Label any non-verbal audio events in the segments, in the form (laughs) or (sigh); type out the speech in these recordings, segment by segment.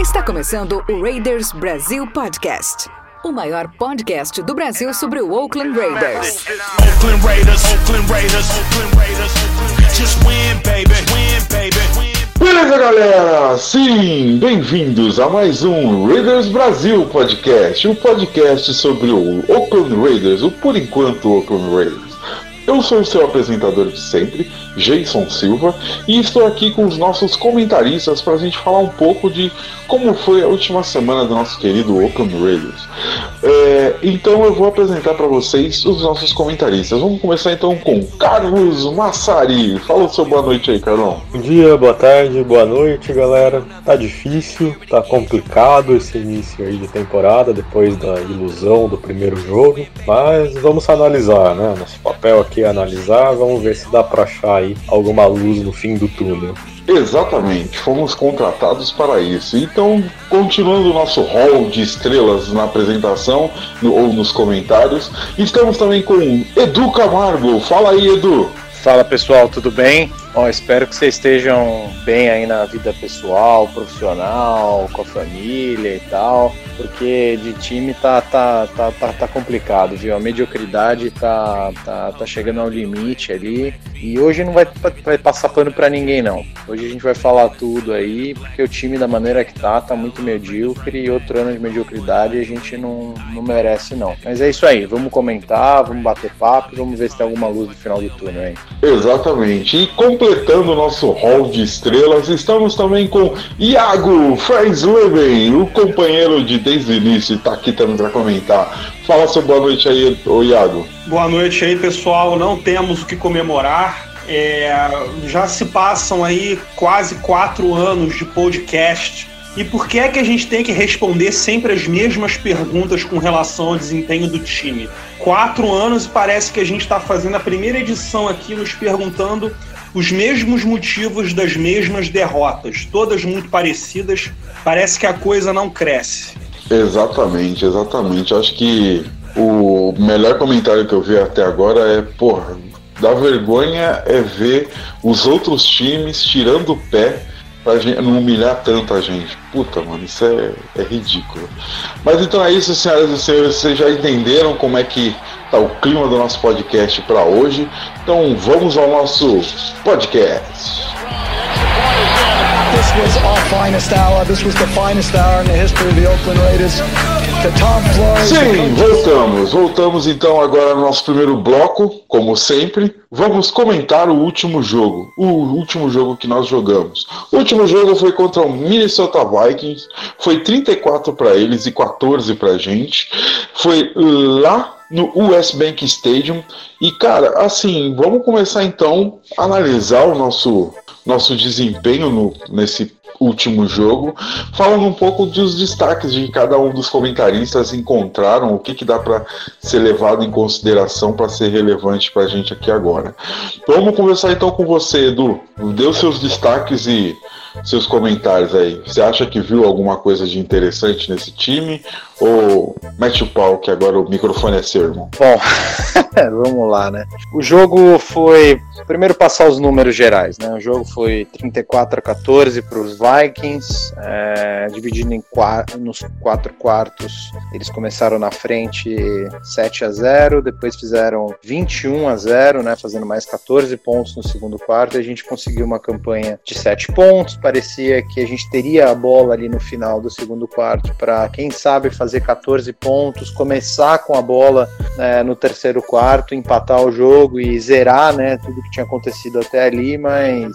Está começando o Raiders Brasil Podcast. O maior podcast do Brasil sobre o Oakland Raiders. Oakland Raiders. Oakland Raiders. Oakland Raiders. Just win, baby. Win, baby. Beleza, galera? Sim, bem-vindos a mais um Raiders Brasil Podcast, o um podcast sobre o Oakland Raiders, o por enquanto Oakland Raiders. Eu sou o seu apresentador de sempre, Jason Silva, e estou aqui com os nossos comentaristas para a gente falar um pouco de como foi a última semana do nosso querido Oakland Raiders. É, então eu vou apresentar para vocês os nossos comentaristas. Vamos começar então com Carlos Massari. Fala o seu boa noite aí, Carlão. Bom dia, boa tarde, boa noite, galera. Tá difícil, tá complicado esse início aí de temporada depois da ilusão do primeiro jogo, mas vamos analisar, né? Nosso papel aqui analisar, vamos ver se dá para achar aí alguma luz no fim do túnel. Exatamente, fomos contratados para isso. Então, continuando o nosso hall de estrelas na apresentação no, ou nos comentários, estamos também com Edu Camargo. Fala aí, Edu. Fala pessoal, tudo bem? Bom, espero que vocês estejam bem aí na vida pessoal, profissional, com a família e tal, porque de time tá, tá, tá, tá, tá complicado, viu? A mediocridade tá, tá, tá chegando ao limite ali e hoje não vai, vai passar pano para ninguém não. Hoje a gente vai falar tudo aí, porque o time da maneira que tá, tá muito medíocre e outro ano de mediocridade a gente não, não merece não. Mas é isso aí, vamos comentar, vamos bater papo, vamos ver se tem alguma luz no final do túnel aí. Exatamente, e com completando o nosso hall de estrelas, estamos também com Iago Friendsleben, o companheiro de desde o início, está aqui também para comentar. Fala seu boa noite aí, ô Iago. Boa noite aí, pessoal. Não temos o que comemorar. É, já se passam aí quase quatro anos de podcast. E por que é que a gente tem que responder sempre as mesmas perguntas com relação ao desempenho do time? Quatro anos e parece que a gente está fazendo a primeira edição aqui nos perguntando os mesmos motivos das mesmas derrotas, todas muito parecidas. Parece que a coisa não cresce. Exatamente, exatamente. Acho que o melhor comentário que eu vi até agora é, porra, da vergonha é ver os outros times tirando o pé pra gente, não humilhar tanto a gente. Puta, mano, isso é, é ridículo. Mas então é isso, senhoras e senhores, vocês já entenderam como é que tá o clima do nosso podcast para hoje. Então vamos ao nosso podcast. This was our finest hour. This was the finest hour in the history of the Oakland Raiders. Sim, voltamos. Voltamos então agora no nosso primeiro bloco, como sempre. Vamos comentar o último jogo. O último jogo que nós jogamos. O último jogo foi contra o Minnesota Vikings. Foi 34 para eles e 14 pra gente. Foi lá no US Bank Stadium. E cara, assim, vamos começar então a analisar o nosso nosso desempenho no, nesse último jogo, falando um pouco dos destaques de cada um dos comentaristas encontraram, o que, que dá para ser levado em consideração para ser relevante para a gente aqui agora. Vamos conversar então com você, Edu. Dê os seus destaques e seus comentários aí. Você acha que viu alguma coisa de interessante nesse time? Ou mete o pau que agora o microfone é seu, irmão? Bom, (laughs) vamos lá, né? O jogo foi. Primeiro passar os números gerais, né? O jogo foi 34 a 14 para os Vikings, é, dividido em quatro, nos quatro quartos. Eles começaram na frente 7 a 0, depois fizeram 21 a 0, né? Fazendo mais 14 pontos no segundo quarto. E a gente conseguiu uma campanha de 7 pontos. Parecia que a gente teria a bola ali no final do segundo quarto para, quem sabe, fazer 14 pontos, começar com a bola né, no terceiro quarto, empatar o jogo e zerar, né? Tudo que tinha acontecido até ali, mas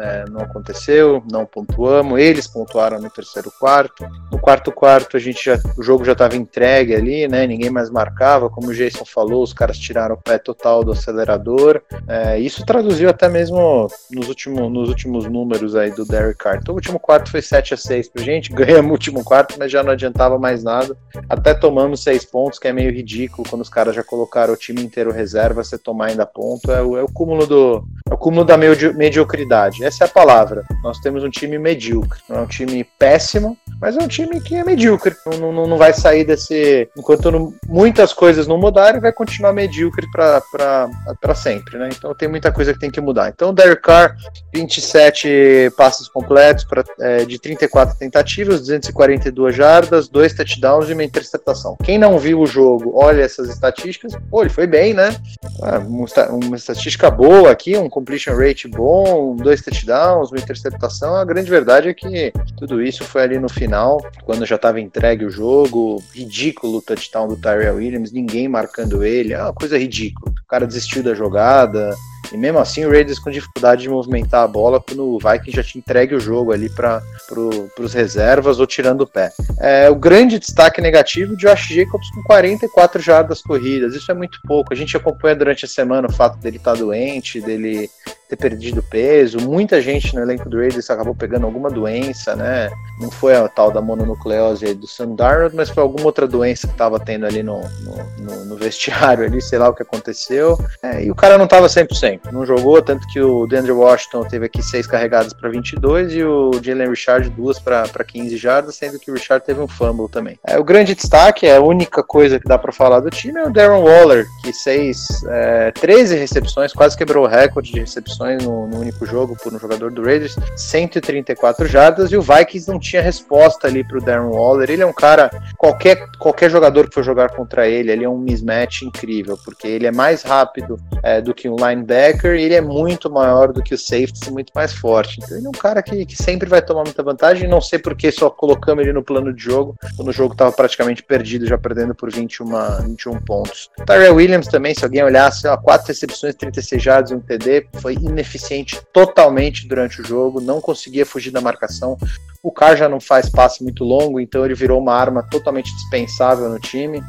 é, não aconteceu, não pontuamos. Eles pontuaram no terceiro quarto. No quarto quarto a gente já, o jogo já estava entregue ali, né? Ninguém mais marcava, como o Jason falou, os caras tiraram o pé total do acelerador. É, isso traduziu até mesmo nos últimos, nos últimos números aí do Derek Carr. Então o último quarto foi 7 a 6 pra gente, (laughs) ganhamos o último quarto, mas já não adiantava mais nada. Até tomamos 6 pontos, que é meio ridículo quando os caras já colocaram o time inteiro reserva, você tomar ainda ponto, é o, é o cúmulo do é o cúmulo da medi mediocridade. Essa é a palavra. Nós temos um time medíocre, não é um time péssimo, mas é um time que é medíocre. Não, não, não vai sair desse. Enquanto não, muitas coisas não mudarem, vai continuar medíocre para sempre, né? Então tem muita coisa que tem que mudar. Então, Derek Carr, 27 passes completos pra, é, de 34 tentativas, 242 jardas, dois touchdowns e uma interceptação. Quem não viu o jogo, olha essas estatísticas, pô, ele foi bem, né? Ah, uma estatística boa aqui, um completion rate bom, dois touchdowns, uma interceptação. A grande verdade é que tudo isso foi ali no final, quando já estava entregue o jogo. Ridículo o touchdown do Tyrell Williams, ninguém marcando ele, é uma coisa ridícula. O cara desistiu da jogada, e mesmo assim o Raiders com dificuldade de movimentar a bola quando o Viking já tinha entregue o jogo ali para pro, os reservas ou tirando o pé. É, o grande destaque negativo, Josh Jacobs com 44 jardas corridas. Isso é muito pouco. A gente acompanha durante a semana o fato dele estar tá doente, dele ter perdido peso. Muita gente no elenco do Raiders acabou pegando alguma doença, né? Não foi a tal da mononucleose do Sam Darnold, mas foi alguma outra doença que estava tendo ali no, no, no, no, vestiário ali, sei lá o que aconteceu. É, e o cara não estava 100%, não jogou, tanto que o DeAndre Washington teve aqui seis carregadas para 22 e o Jalen Richard duas para 15 jardas, sendo que o Richard teve um fumble também. É, o grande destaque, é a única coisa que dá para falar do time é o Darren Waller, que fez é, 13 recepções, quase quebrou o recorde de recepções recepções no, no, único jogo por um jogador do Raiders, 134 jardas, e o Vikings não tinha resposta ali para o Darren Waller. Ele é um cara, qualquer, qualquer jogador que for jogar contra ele, ele é um mismatch incrível, porque ele é mais rápido é, do que um linebacker e ele é muito maior do que o safety, muito mais forte. Então ele é um cara que, que sempre vai tomar muita vantagem, não sei porque só colocamos ele no plano de jogo, quando o jogo estava praticamente perdido, já perdendo por 21, 21 pontos. Tyrell Williams também, se alguém olhasse, ó, 4 recepções, 36 jardas e um TD, foi ineficiente totalmente durante o jogo, não conseguia fugir da marcação. O Carr já não faz passe muito longo, então ele virou uma arma totalmente dispensável no time.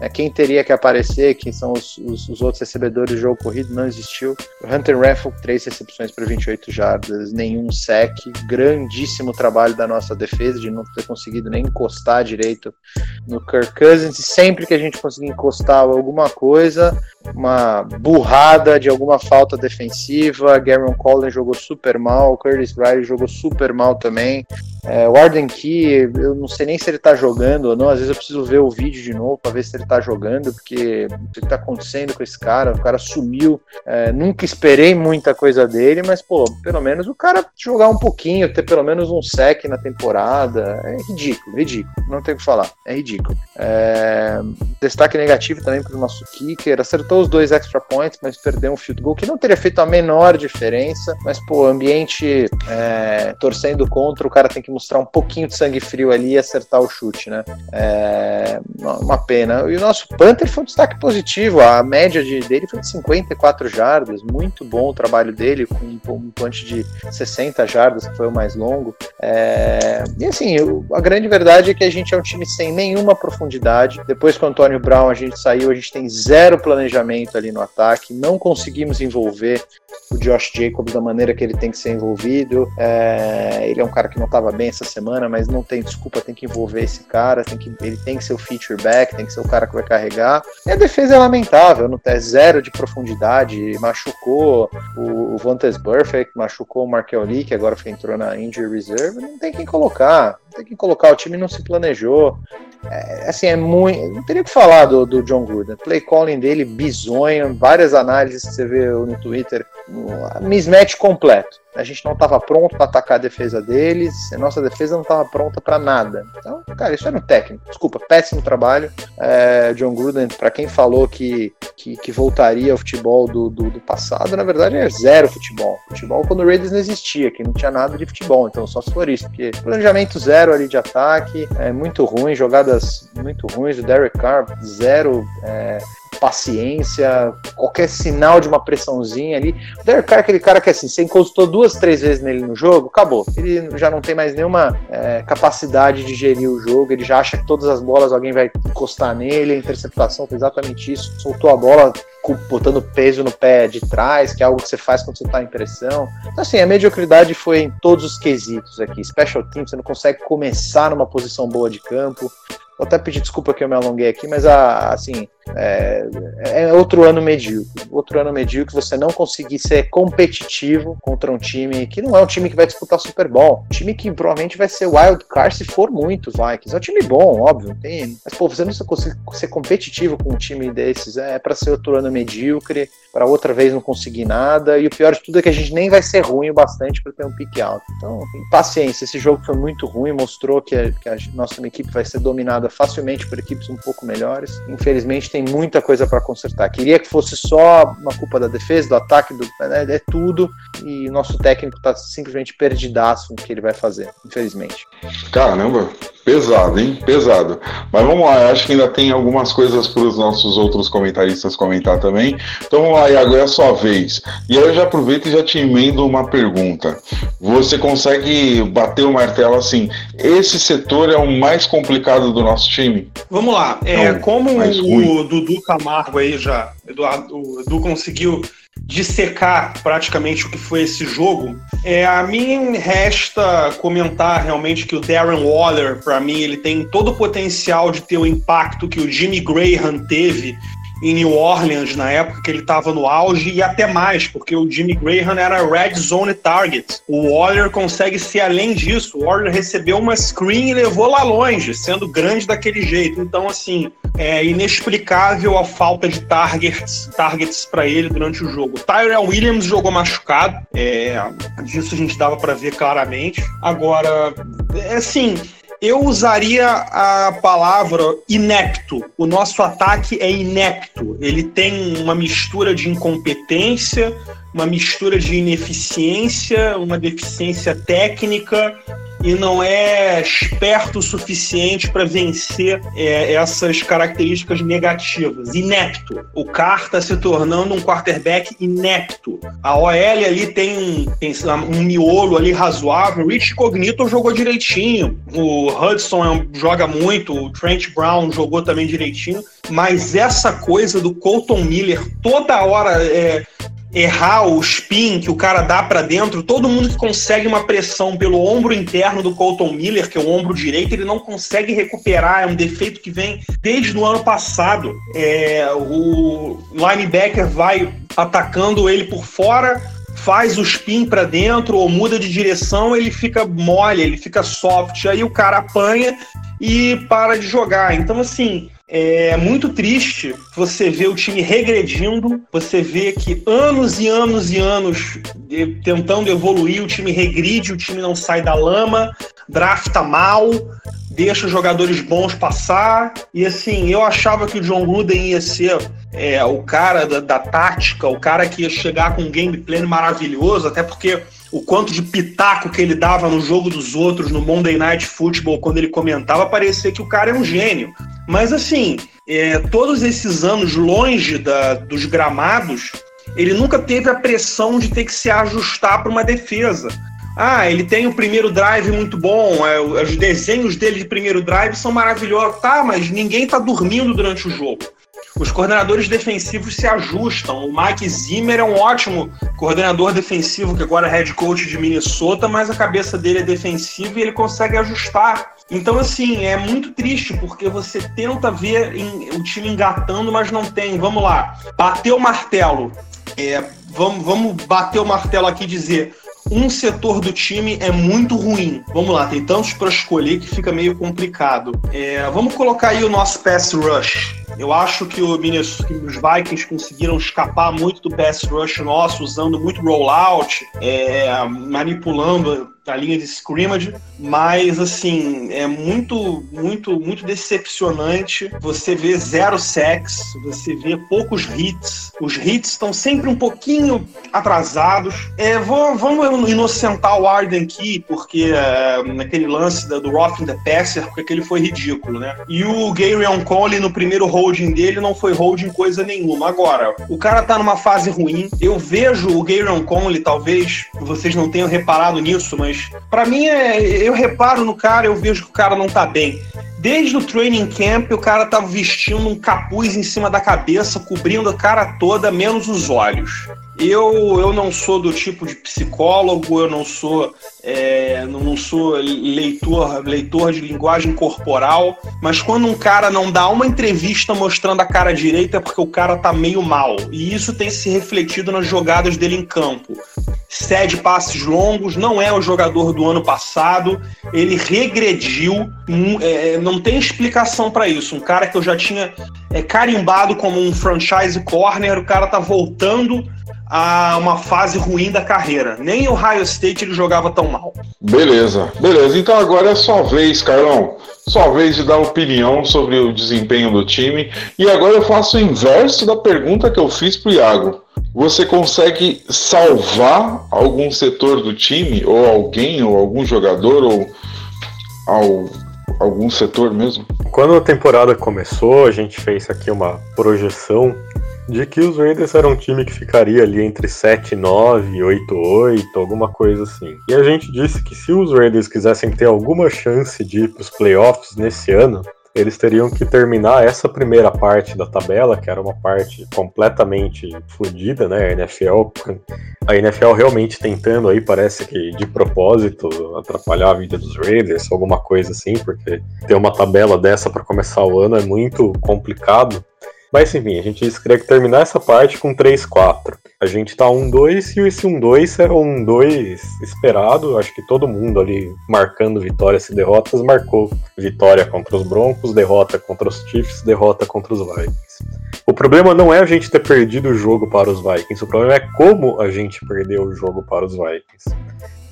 É, quem teria que aparecer, quem são os, os, os, outros recebedores do jogo corrido, não existiu. Hunter Raffle, três recepções para 28 jardas, nenhum sec. Grandíssimo trabalho da nossa defesa de não ter conseguido nem encostar direito no Kirk Cousins. E sempre que a gente conseguir encostar alguma coisa, uma burrada de alguma falta defensiva. Gary Collins jogou super mal, Curtis Riley jogou super mal também. É, o Arden Key, eu não sei nem se ele tá jogando ou não. Às vezes eu preciso ver o vídeo de novo para ver se ele tá jogando, porque o que tá acontecendo com esse cara? O cara sumiu. É, nunca esperei muita coisa dele, mas, pô, pelo menos o cara jogar um pouquinho, ter pelo menos um sec na temporada. É ridículo, ridículo. Não tem o que falar. É ridículo. É, destaque negativo também pro nosso kicker. Acertou os dois extra points, mas perdeu um field goal que não teria feito a menor diferença. Mas, pô, ambiente é, torcendo contra, o cara tem que mostrar um pouquinho de sangue frio ali e acertar o chute, né? É uma pena. E o nosso Panther foi um destaque positivo, a média de, dele foi de 54 jardas, muito bom o trabalho dele, com um punch de 60 jardas, que foi o mais longo. É... E assim, a grande verdade é que a gente é um time sem nenhuma profundidade. Depois que o Antônio Brown a gente saiu, a gente tem zero planejamento ali no ataque, não conseguimos envolver o Josh Jacobs da maneira que ele tem que ser envolvido. É... Ele é um cara que não estava bem essa semana, mas não tem desculpa, tem que envolver esse cara, tem que, ele tem que ser o feature back, tem que ser o cara que vai carregar. E a defesa é lamentável, não tem zero de profundidade, machucou o, o Vantes Burfict, machucou o Markel Lee, que agora entrou na injury reserve, não tem quem colocar, não tem quem colocar, o time não se planejou. É, assim, é muito. Não teria que falar do, do John Gruden. Play calling dele, bizonho, várias análises que você vê no Twitter, mismatch completo. A gente não estava pronto para atacar a defesa deles, a nossa defesa não estava pronta para nada. Então, cara, isso era um técnico. Desculpa, péssimo trabalho. É, John Gruden, para quem falou que, que, que, voltaria ao futebol do, do, do, passado, na verdade é zero futebol. Futebol quando o Raiders não existia, que não tinha nada de futebol. Então, só se for isso, porque planejamento zero ali de ataque, é muito ruim, jogadas muito ruins. O Derek Carr, zero. É, paciência, qualquer sinal de uma pressãozinha ali. O Derek Carr é aquele cara que assim, você encostou duas, três vezes nele no jogo, acabou. Ele já não tem mais nenhuma é, capacidade de gerir o jogo, ele já acha que todas as bolas alguém vai encostar nele, a interceptação foi exatamente isso, soltou a bola, botando peso no pé de trás, que é algo que você faz quando você tá em pressão. Então, assim, a mediocridade foi em todos os quesitos aqui. Special team, você não consegue começar numa posição boa de campo. Vou até pedir desculpa que eu me alonguei aqui, mas assim, é, é, outro ano medíocre. Outro ano medíocre, você não conseguir ser competitivo contra um time que não é um time que vai disputar Super Bowl. Um time que provavelmente vai ser wild card se for muito, Vikings. É um time bom, óbvio, tem. Mas, pô, você não conseguir ser competitivo com um time desses é para ser outro ano medíocre, para outra vez não conseguir nada. E o pior de tudo é que a gente nem vai ser ruim o bastante para ter um pique alto. Então, paciência. Esse jogo foi muito ruim, mostrou que a, que a nossa equipe vai ser dominada facilmente por equipes um pouco melhores. Infelizmente, tem muita coisa para consertar. Queria que fosse só uma culpa da defesa, do ataque, do, né, é tudo. E o nosso técnico está simplesmente perdidaço no que ele vai fazer, infelizmente. Caramba, pesado, hein? Pesado. Mas vamos lá, acho que ainda tem algumas coisas para os nossos outros comentaristas comentar também. Então vamos lá, Iago, é a sua vez. E aí eu já aproveito e já te emendo uma pergunta. Você consegue bater o martelo assim? Esse setor é o mais complicado do nosso time? Vamos lá. É, como o Dudu Camargo aí já, Eduardo, o Edu conseguiu dissecar praticamente o que foi esse jogo, é, a mim resta comentar realmente que o Darren Waller, para mim, ele tem todo o potencial de ter o impacto que o Jimmy Graham teve em New Orleans na época que ele estava no auge e até mais, porque o Jimmy Graham era red zone target. O Waller consegue ser além disso. O Waller recebeu uma screen e levou lá longe, sendo grande daquele jeito. Então, assim, é inexplicável a falta de targets, targets para ele durante o jogo. Tyrell Williams jogou machucado, é, disso a gente dava para ver claramente. Agora, é assim, eu usaria a palavra inepto. O nosso ataque é inepto. Ele tem uma mistura de incompetência, uma mistura de ineficiência, uma deficiência técnica e não é esperto o suficiente para vencer é, essas características negativas. Inepto. O Carr está se tornando um quarterback inepto. A OL ali tem um, tem um miolo ali razoável. O Rich Cognito jogou direitinho. O Hudson é um, joga muito. O Trent Brown jogou também direitinho. Mas essa coisa do Colton Miller toda hora é, errar o spin que o cara dá para dentro, todo mundo que consegue uma pressão pelo ombro interno do Colton Miller, que é o ombro direito, ele não consegue recuperar. É um defeito que vem desde o ano passado. É, o linebacker vai atacando ele por fora, faz o spin para dentro ou muda de direção, ele fica mole, ele fica soft. Aí o cara apanha e para de jogar. Então, assim, é muito triste você ver o time regredindo, você vê que anos e anos e anos tentando evoluir, o time regride, o time não sai da lama, drafta mal, deixa jogadores bons passar. E assim, eu achava que o John Gruden ia ser é, o cara da, da tática, o cara que ia chegar com um gameplay maravilhoso, até porque o quanto de pitaco que ele dava no jogo dos outros, no Monday Night Football, quando ele comentava, parecia que o cara é um gênio. Mas assim, é, todos esses anos longe da, dos gramados, ele nunca teve a pressão de ter que se ajustar para uma defesa. Ah, ele tem o primeiro drive muito bom, é, os desenhos dele de primeiro drive são maravilhosos. Tá, mas ninguém tá dormindo durante o jogo. Os coordenadores defensivos se ajustam. O Mike Zimmer é um ótimo coordenador defensivo, que agora é head coach de Minnesota, mas a cabeça dele é defensiva e ele consegue ajustar. Então, assim, é muito triste, porque você tenta ver o time engatando, mas não tem. Vamos lá, bater o martelo. É, vamos, vamos bater o martelo aqui e dizer um setor do time é muito ruim. Vamos lá, tem tantos para escolher que fica meio complicado. É, vamos colocar aí o nosso pass rush. Eu acho que, o Minnesota, que os Vikings conseguiram escapar muito do pass rush nosso, usando muito rollout, é, manipulando a linha de scrimmage, mas assim, é muito, muito, muito decepcionante. Você vê zero sacks, você vê poucos hits. Os hits estão sempre um pouquinho atrasados. É, vou, vamos inocentar o Arden aqui, porque é, naquele lance do, do Rocking the Passer, porque aquele foi ridículo, né? E o Gary Conley no primeiro holding dele não foi holding coisa nenhuma. Agora, o cara tá numa fase ruim. Eu vejo o Gary Conley, talvez vocês não tenham reparado nisso, mas para mim é, eu reparo no cara, eu vejo que o cara não tá bem. Desde o training camp, o cara tava vestindo um capuz em cima da cabeça, cobrindo a cara toda, menos os olhos. Eu, eu não sou do tipo de psicólogo, eu não sou, é, não sou leitor, leitor de linguagem corporal, mas quando um cara não dá uma entrevista mostrando a cara direita é porque o cara tá meio mal. E isso tem se refletido nas jogadas dele em campo. Cede passes longos, não é o jogador do ano passado, ele regrediu, é, não tem explicação para isso. Um cara que eu já tinha é, carimbado como um franchise corner, o cara tá voltando a uma fase ruim da carreira. Nem o Ohio State ele jogava tão mal. Beleza, beleza. Então agora é sua vez, Carlão. Sua vez de dar opinião sobre o desempenho do time. E agora eu faço o inverso da pergunta que eu fiz pro Iago. Você consegue salvar algum setor do time, ou alguém, ou algum jogador, ou ao, algum setor mesmo? Quando a temporada começou, a gente fez aqui uma projeção de que os Raiders eram um time que ficaria ali entre 7-9, 8-8, alguma coisa assim. E a gente disse que se os Raiders quisessem ter alguma chance de ir para os playoffs nesse ano, eles teriam que terminar essa primeira parte da tabela, que era uma parte completamente fodida, né? A NFL, a NFL realmente tentando aí, parece que de propósito, atrapalhar a vida dos Raiders, alguma coisa assim, porque ter uma tabela dessa para começar o ano é muito complicado. Mas enfim, a gente queria terminar essa parte com 3-4. A gente tá 1-2 e esse 1-2 era um 2 esperado. Acho que todo mundo ali marcando vitórias e derrotas marcou vitória contra os Broncos, derrota contra os Chiefs, derrota contra os Vikings. O problema não é a gente ter perdido o jogo para os Vikings, o problema é como a gente perdeu o jogo para os Vikings.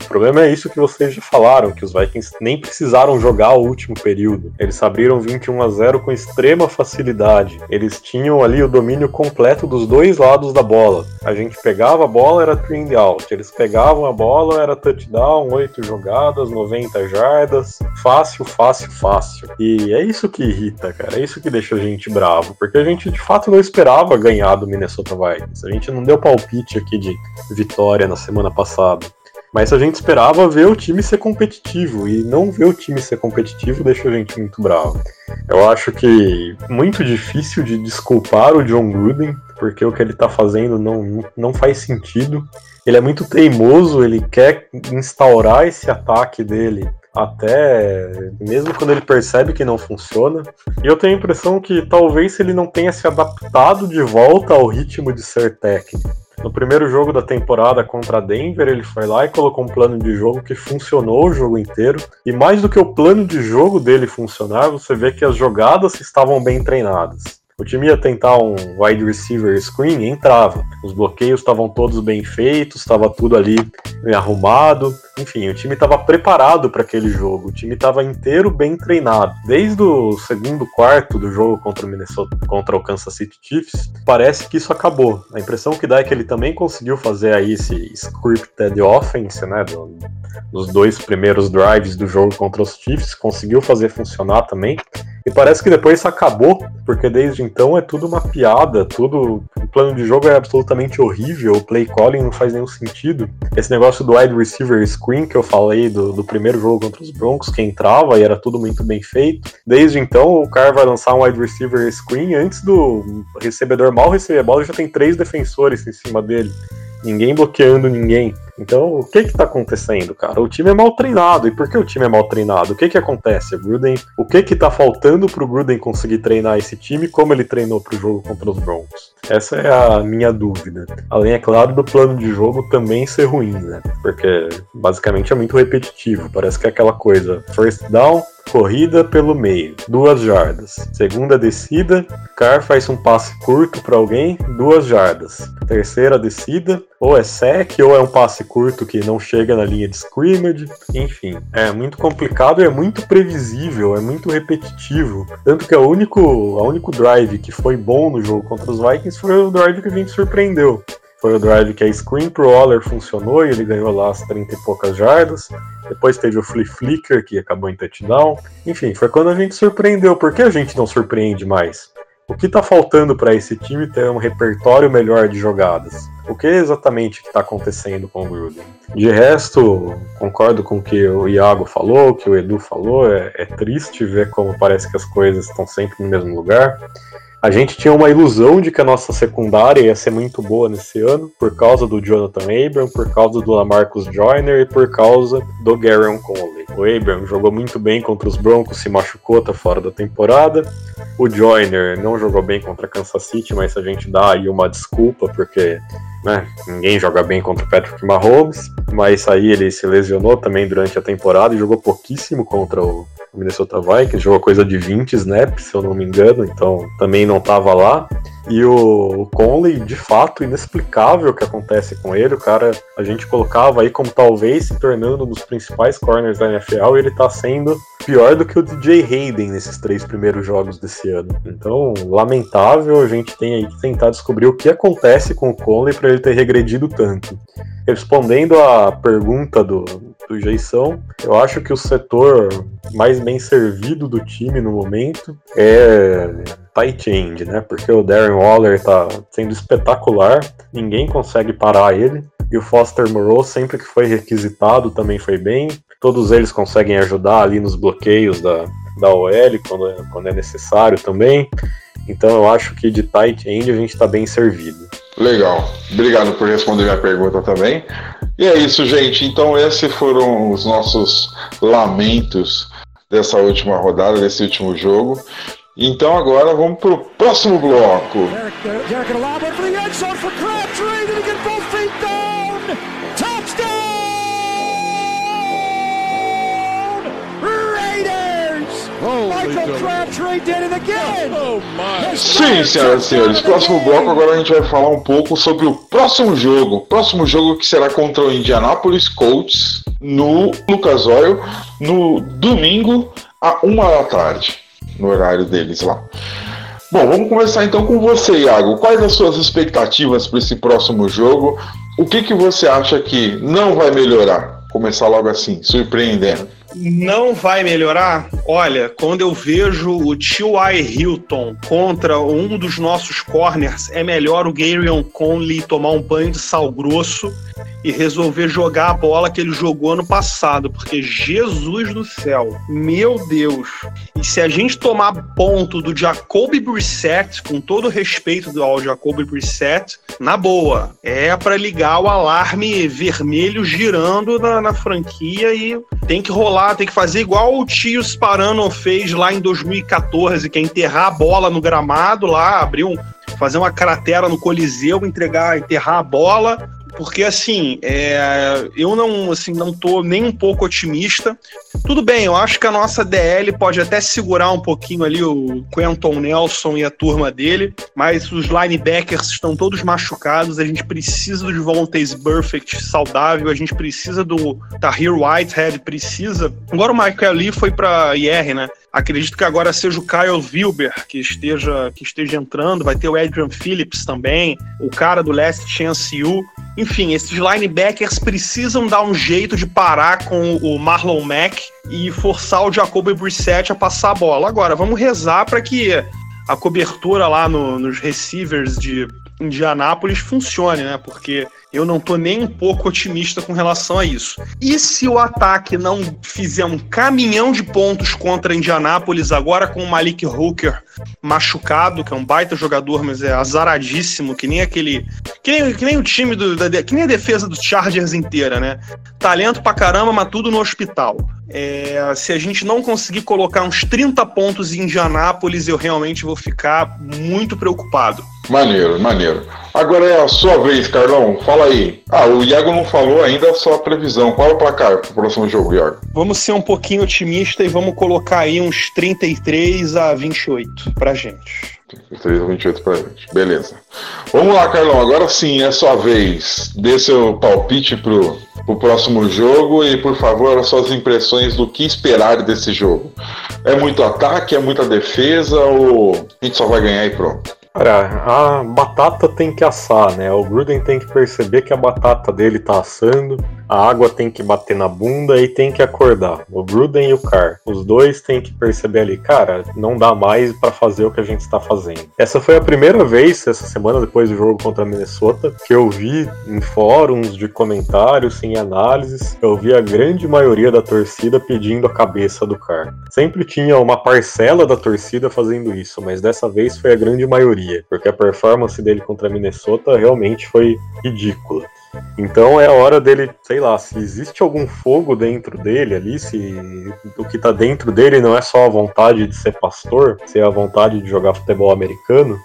O problema é isso que vocês já falaram, que os Vikings nem precisaram jogar o último período. Eles abriram 21 a 0 com extrema facilidade. Eles tinham ali o domínio completo dos dois lados da bola. A gente pegava a bola, era three and out. Eles pegavam a bola, era touchdown, 8 jogadas, 90 jardas. Fácil, fácil, fácil. E é isso que irrita, cara. É isso que deixa a gente bravo. Porque a gente de fato não esperava ganhar do Minnesota Vikings. A gente não deu palpite aqui de vitória na semana passada. Mas a gente esperava ver o time ser competitivo e não ver o time ser competitivo deixa a gente muito bravo. Eu acho que muito difícil de desculpar o John Gruden, porque o que ele tá fazendo não, não faz sentido. Ele é muito teimoso, ele quer instaurar esse ataque dele até mesmo quando ele percebe que não funciona. E eu tenho a impressão que talvez ele não tenha se adaptado de volta ao ritmo de ser técnico. No primeiro jogo da temporada contra Denver, ele foi lá e colocou um plano de jogo que funcionou o jogo inteiro. E mais do que o plano de jogo dele funcionar, você vê que as jogadas estavam bem treinadas. O time ia tentar um wide receiver screen, entrava. Os bloqueios estavam todos bem feitos, estava tudo ali bem arrumado. Enfim, o time estava preparado para aquele jogo. O time estava inteiro bem treinado. Desde o segundo quarto do jogo contra o Minnesota, contra o Kansas City Chiefs, parece que isso acabou. A impressão que dá é que ele também conseguiu fazer aí esse scripted offense, né, do, dos dois primeiros drives do jogo contra os Chiefs, conseguiu fazer funcionar também. E parece que depois isso acabou, porque desde então é tudo uma piada, tudo. O plano de jogo é absolutamente horrível, o play calling não faz nenhum sentido. Esse negócio do wide receiver screen que eu falei do, do primeiro jogo contra os Broncos, que entrava e era tudo muito bem feito. Desde então, o cara vai lançar um wide receiver screen antes do recebedor mal receber a bola, já tem três defensores em cima dele ninguém bloqueando ninguém. Então, o que que tá acontecendo, cara? O time é mal treinado. E por que o time é mal treinado? O que que acontece? O Gruden, o que que tá faltando pro Gruden conseguir treinar esse time como ele treinou pro jogo contra os Broncos? Essa é a minha dúvida. Além, é claro, do plano de jogo também ser ruim, né? Porque basicamente é muito repetitivo. Parece que é aquela coisa: first down, corrida pelo meio, duas jardas. Segunda descida, Carr faz um passe curto para alguém, duas jardas. Terceira descida, ou é sec ou é um passe curto que não chega na linha de scrimmage. Enfim, é muito complicado e é muito previsível, é muito repetitivo. Tanto que o único, a único drive que foi bom no jogo contra os Vikings foi o drive que a gente surpreendeu. Foi o drive que a screen pro Waller funcionou e ele ganhou lá as 30 e poucas jardas. Depois teve o Flea Flicker, que acabou em touchdown. Enfim, foi quando a gente surpreendeu. Por que a gente não surpreende mais? O que tá faltando para esse time ter um repertório melhor de jogadas? o que exatamente está acontecendo com o Gruden. De resto, concordo com o que o Iago falou, o que o Edu falou, é, é triste ver como parece que as coisas estão sempre no mesmo lugar. A gente tinha uma ilusão de que a nossa secundária ia ser muito boa nesse ano, por causa do Jonathan Abram, por causa do Lamarcus Joyner e por causa do Garyon Conley. O Abram jogou muito bem contra os Broncos, se machucou, tá fora da temporada. O Joyner não jogou bem contra Kansas City, mas a gente dá aí uma desculpa, porque né, ninguém joga bem contra o Patrick Mahomes. Mas aí ele se lesionou também durante a temporada e jogou pouquíssimo contra o o Minnesota Vikings, jogou coisa de 20 snaps, se eu não me engano, então também não estava lá. E o Conley, de fato, inexplicável o que acontece com ele. O cara, a gente colocava aí como talvez se tornando um dos principais corners da NFL e ele tá sendo pior do que o DJ Hayden nesses três primeiros jogos desse ano. Então, lamentável, a gente tem aí que tentar descobrir o que acontece com o Conley para ele ter regredido tanto. Respondendo à pergunta do, Jason, eu acho que o setor mais bem servido do time no momento é tight end, né? Porque o Darren Waller tá sendo espetacular, ninguém consegue parar ele. E o Foster Moreau, sempre que foi requisitado, também foi bem. Todos eles conseguem ajudar ali nos bloqueios da, da OL quando, é, quando é necessário também. Então eu acho que de tight end a gente está bem servido. Legal. Obrigado por responder minha pergunta também. E é isso, gente. Então, esses foram os nossos lamentos dessa última rodada, desse último jogo. Então, agora vamos para o próximo bloco. Sim, senhoras e senhores. Próximo bloco, agora a gente vai falar um pouco sobre o próximo jogo. Próximo jogo que será contra o Indianapolis Colts no Lucas Oil no domingo a uma da tarde, no horário deles lá. Bom, vamos começar então com você, Iago. Quais as suas expectativas para esse próximo jogo? O que, que você acha que não vai melhorar? Começar logo assim, surpreendendo não vai melhorar? Olha, quando eu vejo o T.Y. Hilton contra um dos nossos corners, é melhor o Garion Conley tomar um banho de sal grosso e resolver jogar a bola que ele jogou ano passado, porque Jesus do céu, meu Deus. E se a gente tomar ponto do Jacoby Brissett, com todo respeito ao Jacoby Brissett, na boa, é para ligar o alarme vermelho girando na, na franquia e tem que rolar, tem que fazer igual o tio Sparano fez lá em 2014, que é enterrar a bola no gramado lá, abrir um, fazer uma cratera no Coliseu, entregar, enterrar a bola, porque assim, é, eu não, assim, não tô nem um pouco otimista. Tudo bem, eu acho que a nossa DL pode até segurar um pouquinho ali o Quentin Nelson e a turma dele, mas os linebackers estão todos machucados, a gente precisa do Devontae Perfect saudável, a gente precisa do Tahir Whitehead, precisa. Agora o Michael Lee foi para IR, né? Acredito que agora seja o Kyle Wilber que esteja, que esteja entrando, vai ter o Adrian Phillips também, o cara do Last Chance U. Enfim, esses linebackers precisam dar um jeito de parar com o Marlon Mack e forçar o Jacoby Brissett a passar a bola. Agora, vamos rezar para que a cobertura lá no, nos receivers de Indianápolis funcione, né? Porque eu não tô nem um pouco otimista com relação a isso. E se o ataque não fizer um caminhão de pontos contra Indianápolis agora com o Malik Hooker machucado, que é um baita jogador, mas é azaradíssimo, que nem aquele. Que nem, que nem o time do. Da, que nem a defesa dos Chargers inteira, né? Talento pra caramba, mas tudo no hospital. É, se a gente não conseguir colocar uns 30 pontos em Indianápolis, eu realmente vou ficar muito preocupado. Maneiro, maneiro. Agora é a sua vez, Carlão. Fala aí. Ah, o Iago não falou ainda a sua previsão. Qual é o placar pro próximo jogo, Iago? Vamos ser um pouquinho otimista e vamos colocar aí uns 33 a 28 pra gente. 33 a 28 pra gente. Beleza. Vamos lá, Carlão. Agora sim é sua vez. Dê seu palpite pro, pro próximo jogo e, por favor, as suas impressões do que esperar desse jogo. É muito ataque, é muita defesa ou a gente só vai ganhar e pronto? Cara, a batata tem que assar, né? O Gruden tem que perceber que a batata dele tá assando A água tem que bater na bunda e tem que acordar. O Gruden e o Carr. Os dois têm que perceber ali, cara, não dá mais para fazer o que a gente está fazendo. Essa foi a primeira vez, essa semana depois do jogo contra a Minnesota, que eu vi em fóruns de comentários, em análises, eu vi a grande maioria da torcida pedindo a cabeça do Carr. Sempre tinha uma parcela da torcida fazendo isso, mas dessa vez foi a grande maioria, porque a performance dele contra a Minnesota realmente foi ridícula. Então é a hora dele, sei lá, se existe algum fogo dentro dele ali, se o que tá dentro dele não é só a vontade de ser pastor, se é a vontade de jogar futebol americano,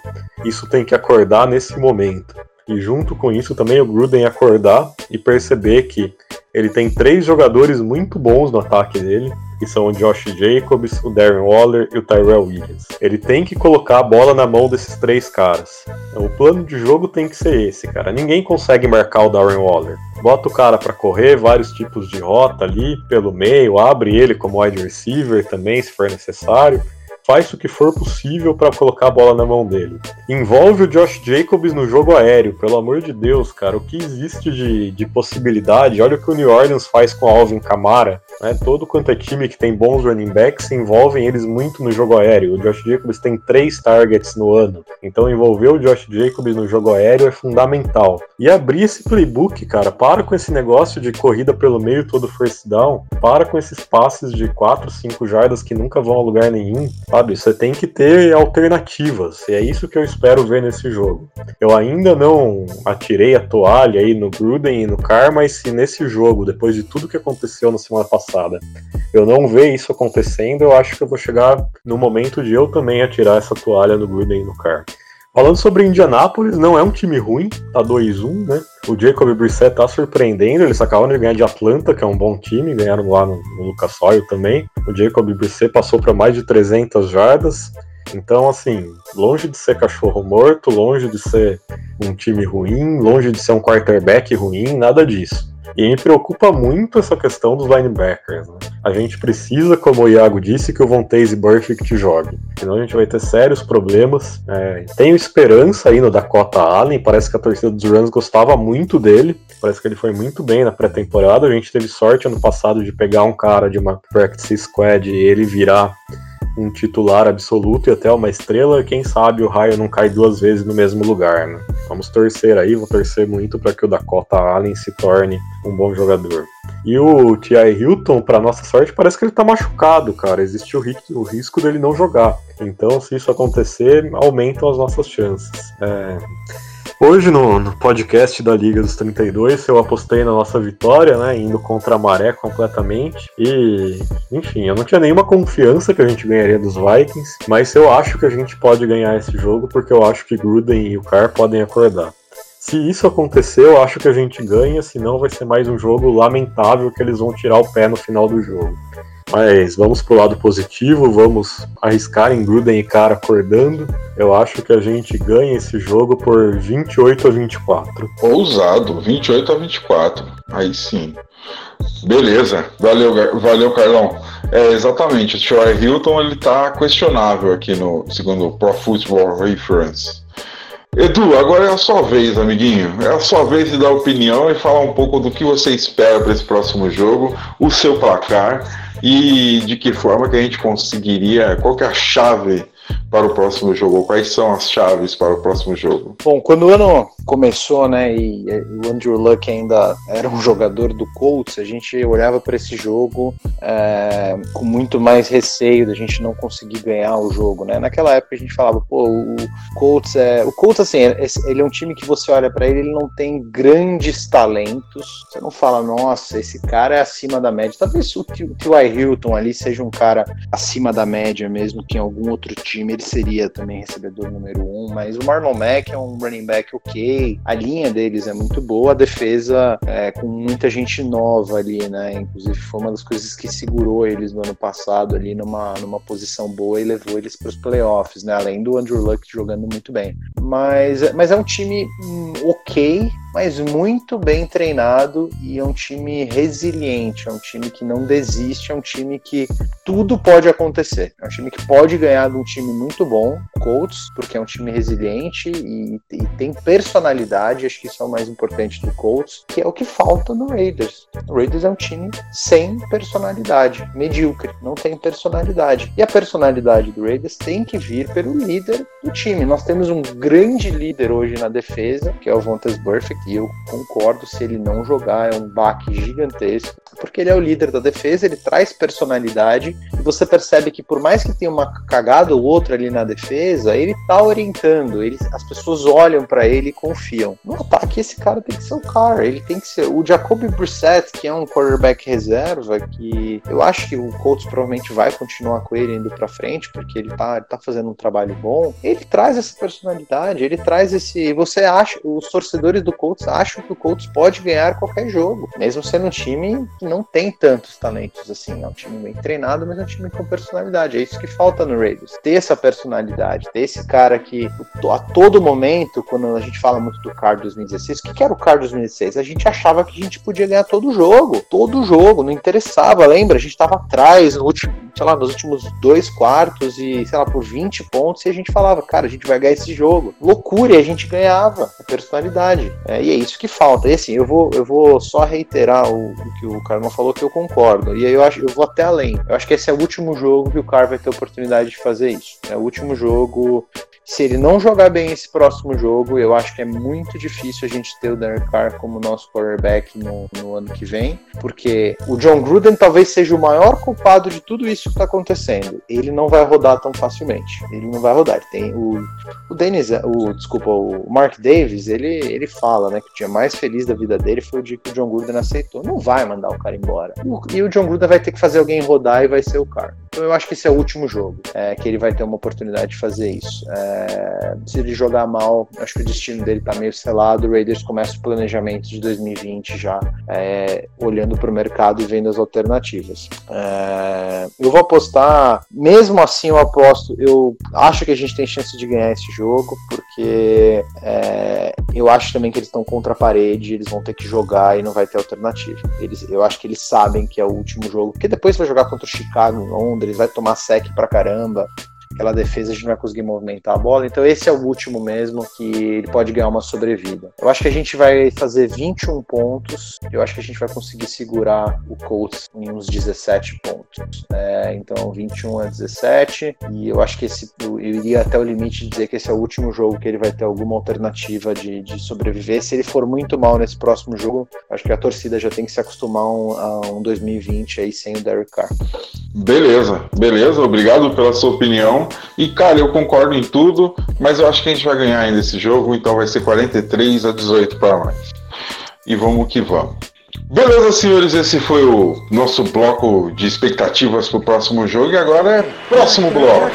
isso tem que acordar nesse momento. E junto com isso também o Gruden acordar e perceber que ele tem três jogadores muito bons no ataque dele, que são o Josh Jacobs, o Darren Waller e o Tyrell Williams. Ele tem que colocar a bola na mão desses três caras. Então, o plano de jogo tem que ser esse, cara. Ninguém consegue marcar o Darren Waller. Bota o cara para correr, vários tipos de rota ali pelo meio, abre ele como wide receiver também, se for necessário faz o que for possível para colocar a bola na mão dele. Envolve o Josh Jacobs no jogo aéreo, pelo amor de Deus, cara. O que existe de, de possibilidade? Olha o que o New Orleans faz com Alvin Kamara. Né? Todo quanto é time que tem bons running backs, envolvem eles muito no jogo aéreo. O Josh Jacobs tem três targets no ano. Então envolver o Josh Jacobs no jogo aéreo é fundamental. E abrir esse playbook, cara. Para com esse negócio de corrida pelo meio todo first down. Para com esses passes de 4, 5 jardas que nunca vão a lugar nenhum. Sabe? Você tem que ter alternativas. E é isso que eu espero ver nesse jogo. Eu ainda não atirei a toalha aí no Gruden e no Carr, mas se nesse jogo, depois de tudo que aconteceu na semana passada, eu não ver isso acontecendo, eu acho que eu vou chegar no momento de eu também atirar essa toalha no Gruden e no Carr. Falando sobre Indianápolis, não é um time ruim, tá 2-1, né? O Jacob Brissett tá surpreendendo, eles acabaram de ganhar de Atlanta, que é um bom time, ganharam lá no, no Lucas Oil também. O Jacob Brissett passou para mais de 300 jardas. Então, assim, longe de ser cachorro morto, longe de ser um time ruim, longe de ser um quarterback ruim, nada disso. E me preocupa muito essa questão dos linebackers. Né? A gente precisa, como o Iago disse, que o Vontaze Burfict jogue. Senão a gente vai ter sérios problemas. É, tenho esperança aí no Dakota Allen. Parece que a torcida dos Rams gostava muito dele. Parece que ele foi muito bem na pré-temporada. A gente teve sorte ano passado de pegar um cara de uma practice squad e ele virar um titular absoluto e até uma estrela, quem sabe o raio não cai duas vezes no mesmo lugar, né? Vamos torcer aí, vou torcer muito para que o Dakota Allen se torne um bom jogador. E o T.I. Hilton, para nossa sorte, parece que ele tá machucado, cara. Existe o, o risco dele não jogar. Então, se isso acontecer, aumentam as nossas chances. É... Hoje no, no, podcast da Liga dos 32 eu apostei na nossa vitória, né? Indo contra a maré completamente. E, enfim, eu não tinha nenhuma confiança que a gente ganharia dos Vikings, mas eu acho que a gente pode ganhar esse jogo porque eu acho que Gruden e o Carr podem acordar. Se isso acontecer, eu acho que a gente ganha, senão vai ser mais um jogo lamentável que eles vão tirar o pé no final do jogo. Mas vamos pro lado positivo, vamos arriscar em Gruden e cara acordando. Eu acho que a gente ganha esse jogo por 28 a 24. Ousado, 28 a 24. Aí sim. Beleza, valeu, valeu Carlão. É, exatamente, o Troy Hilton ele tá questionável aqui no segundo Pro Football Reference. Edu, agora é a sua vez, amiguinho. É a sua vez de dar opinião e falar um pouco do que você espera para esse próximo jogo, o seu placar e de que forma que a gente conseguiria, qual que é a chave para o próximo jogo? Quais são as chaves para o próximo jogo? Bom, quando o ano começou, né, e o Andrew Luck ainda era um jogador do Colts, a gente olhava para esse jogo é, com muito mais receio da gente não conseguir ganhar o jogo, né? Naquela época a gente falava, pô, o Colts é, o Colts assim, ele é um time que você olha para ele, ele não tem grandes talentos. Você não fala, nossa, esse cara é acima da média. Talvez o T.Y. Hilton ali seja um cara acima da média mesmo que em algum outro time ele seria também recebedor número um, mas o Marlon Mack é um running back ok, a linha deles é muito boa, a defesa é com muita gente nova ali, né? Inclusive foi uma das coisas que segurou eles no ano passado ali numa, numa posição boa e levou eles para os playoffs, né? Além do Andrew Luck jogando muito bem. mas, mas é um time hum, ok, mas muito bem treinado e é um time resiliente, é um time que não desiste, é um time que tudo pode acontecer. É um time que pode ganhar de um time muito bom, Colts, porque é um time resiliente e, e tem personalidade, acho que isso é o mais importante do Colts, que é o que falta no Raiders. O Raiders é um time sem personalidade, medíocre, não tem personalidade. E a personalidade do Raiders tem que vir pelo líder do time. Nós temos um grande líder hoje na defesa, que é o Vontaze Burfict, e eu concordo, se ele não jogar é um baque gigantesco, porque ele é o líder da defesa, ele traz personalidade, e você percebe que por mais que tenha uma cagada ou outra ali na defesa, ele tá orientando, ele, as pessoas olham para ele e confiam. No ataque, esse cara tem que ser o cara, ele tem que ser o Jacoby Brissett, que é um quarterback reserva, que eu acho que o Colts provavelmente vai continuar com ele indo para frente, porque ele tá, ele tá fazendo um trabalho bom. Ele traz essa personalidade, ele traz esse. Você acha, os torcedores do Colts Colts acham que o Colts pode ganhar qualquer jogo, mesmo sendo um time que não tem tantos talentos assim. É um time bem treinado, mas é um time com personalidade. É isso que falta no Raiders. Ter essa personalidade, ter esse cara que a todo momento, quando a gente fala muito do Card 2016, o que era o Card 2016? A gente achava que a gente podia ganhar todo jogo, todo jogo, não interessava, lembra? A gente estava atrás no último, sei lá, nos últimos dois quartos e, sei lá, por 20 pontos, e a gente falava, cara, a gente vai ganhar esse jogo. Loucura, e a gente ganhava a personalidade. É, e é isso que falta. E assim, eu vou, eu vou só reiterar o, o que o Carlos falou, que eu concordo. E aí eu acho, eu vou até além. Eu acho que esse é o último jogo que o Carlos vai ter oportunidade de fazer isso. É o último jogo se ele não jogar bem esse próximo jogo, eu acho que é muito difícil a gente ter o Derek Carr como nosso quarterback no, no ano que vem, porque o John Gruden talvez seja o maior culpado de tudo isso que está acontecendo. Ele não vai rodar tão facilmente. Ele não vai rodar. Ele tem o, o Dennis, o desculpa, o Mark Davis, ele, ele fala, né, que o dia mais feliz da vida dele foi o dia que o John Gruden aceitou. Não vai mandar o cara embora. E o John Gruden vai ter que fazer alguém rodar e vai ser o Carr. Então eu acho que esse é o último jogo é, que ele vai ter uma oportunidade de fazer isso. É, se ele jogar mal, acho que o destino dele tá meio selado. O Raiders começa o planejamento de 2020 já, é, olhando para o mercado e vendo as alternativas. É, eu vou apostar, mesmo assim eu aposto, eu acho que a gente tem chance de ganhar esse jogo, porque é, eu acho também que eles estão contra a parede, eles vão ter que jogar e não vai ter alternativa. Eles, eu acho que eles sabem que é o último jogo, porque depois vai jogar contra o Chicago Londres, vai tomar sec pra caramba aquela defesa a gente não vai conseguir movimentar a bola. Então esse é o último mesmo que ele pode ganhar uma sobrevida. Eu acho que a gente vai fazer 21 pontos. Eu acho que a gente vai conseguir segurar o Colts em uns 17 pontos. É, então 21 a 17. E eu acho que esse eu iria até o limite de dizer que esse é o último jogo que ele vai ter alguma alternativa de, de sobreviver. Se ele for muito mal nesse próximo jogo, acho que a torcida já tem que se acostumar a um, a um 2020 aí sem o Derek Carr. Beleza, beleza. Obrigado pela sua opinião. E, cara, eu concordo em tudo, mas eu acho que a gente vai ganhar ainda esse jogo, então vai ser 43 a 18 para nós. E vamos que vamos. Beleza, senhores, esse foi o nosso bloco de expectativas para o próximo jogo. E agora é próximo bloco.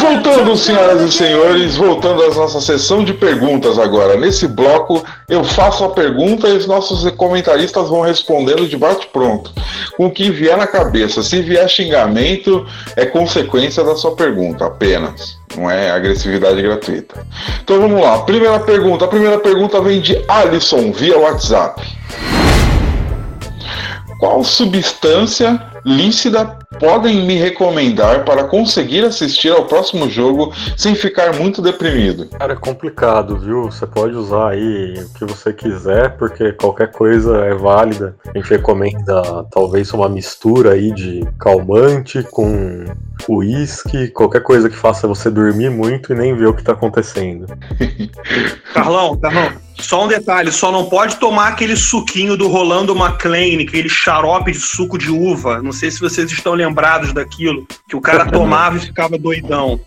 Voltando, senhoras e senhores, voltando à nossa sessão de perguntas agora. Nesse bloco, eu faço a pergunta e os nossos comentaristas vão respondendo de bate-pronto, com o que vier na cabeça. Se vier xingamento, é consequência da sua pergunta apenas. Não é agressividade gratuita. Então vamos lá. Primeira pergunta. A primeira pergunta vem de Alisson via WhatsApp. Qual substância lícita podem me recomendar para conseguir assistir ao próximo jogo sem ficar muito deprimido? Cara, é complicado, viu? Você pode usar aí o que você quiser, porque qualquer coisa é válida. A gente recomenda talvez uma mistura aí de calmante com uísque, qualquer coisa que faça você dormir muito e nem ver o que tá acontecendo. (laughs) Carlão, Carlão, só um detalhe, só não pode tomar aquele suquinho do Rolando McLean, aquele xarope de suco de uva. Não sei se vocês estão lembrados daquilo, que o cara tomava e ficava doidão.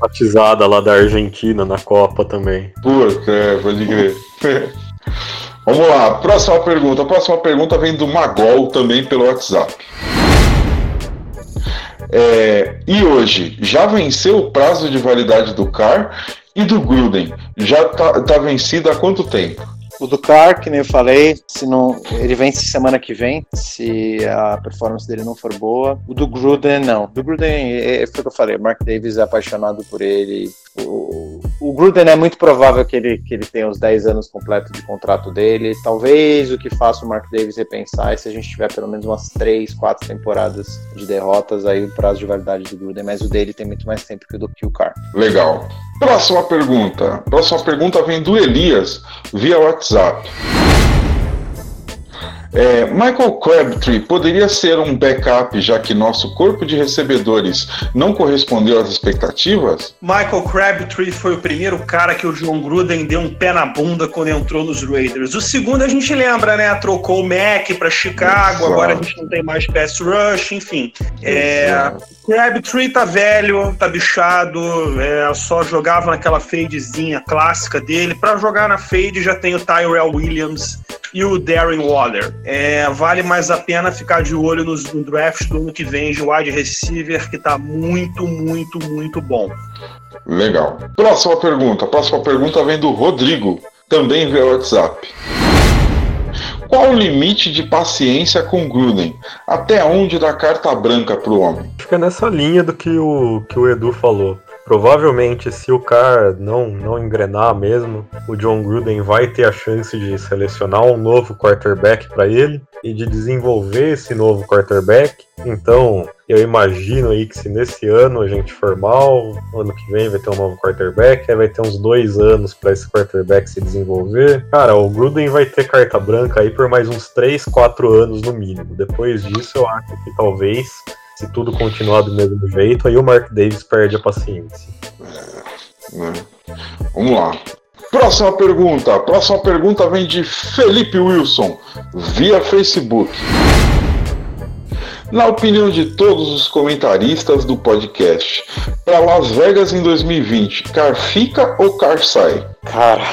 Batizada lá da Argentina na Copa também. Puta, é, pode crer. (laughs) Vamos lá, próxima pergunta. A próxima pergunta vem do Magol também pelo WhatsApp. É, e hoje, já venceu o prazo de validade do CAR? E do Gruden, já tá, tá vencido há quanto tempo? O do que nem eu falei, se não, ele vence semana que vem, se a performance dele não for boa. O do Gruden, não. Do Gruden, é, é, foi o que eu falei, Mark Davis é apaixonado por ele. O, o Gruden é muito provável que ele, que ele tenha os 10 anos completos de contrato dele. Talvez o que faça o Mark Davis repensar é se a gente tiver pelo menos umas 3, 4 temporadas de derrotas, aí o prazo de validade do Gruden, mas o dele tem muito mais tempo que o do que o Carr. Legal. Próxima pergunta. Próxima pergunta vem do Elias via WhatsApp. É, Michael Crabtree poderia ser um backup, já que nosso corpo de recebedores não correspondeu às expectativas? Michael Crabtree foi o primeiro cara que o John Gruden deu um pé na bunda quando entrou nos Raiders. O segundo a gente lembra, né? Trocou o Mac para Chicago, Exato. agora a gente não tem mais pass rush, enfim. É, Crabtree tá velho, tá bichado, é, só jogava naquela fadezinha clássica dele. Para jogar na fade já tem o Tyrell Williams e o Darren Waller. É, vale mais a pena ficar de olho nos, no draft do ano que vem de wide receiver, que tá muito, muito, muito bom. Legal. Próxima pergunta. Próxima pergunta vem do Rodrigo, também via WhatsApp. Qual o limite de paciência com Gruden? Até onde dá carta branca pro homem? Acho que é nessa linha do que o, que o Edu falou. Provavelmente, se o Carr não, não engrenar mesmo, o John Gruden vai ter a chance de selecionar um novo quarterback para ele e de desenvolver esse novo quarterback. Então, eu imagino aí que se nesse ano a gente for mal, ano que vem vai ter um novo quarterback, aí vai ter uns dois anos para esse quarterback se desenvolver. Cara, o Gruden vai ter carta branca aí por mais uns 3, 4 anos no mínimo. Depois disso, eu acho que talvez se tudo continuar do mesmo jeito, aí o Mark Davis perde a paciência. É, né? Vamos lá. Próxima pergunta. Próxima pergunta vem de Felipe Wilson, via Facebook. Na opinião de todos os comentaristas do podcast, para Las Vegas em 2020, car fica ou car sai? Cara,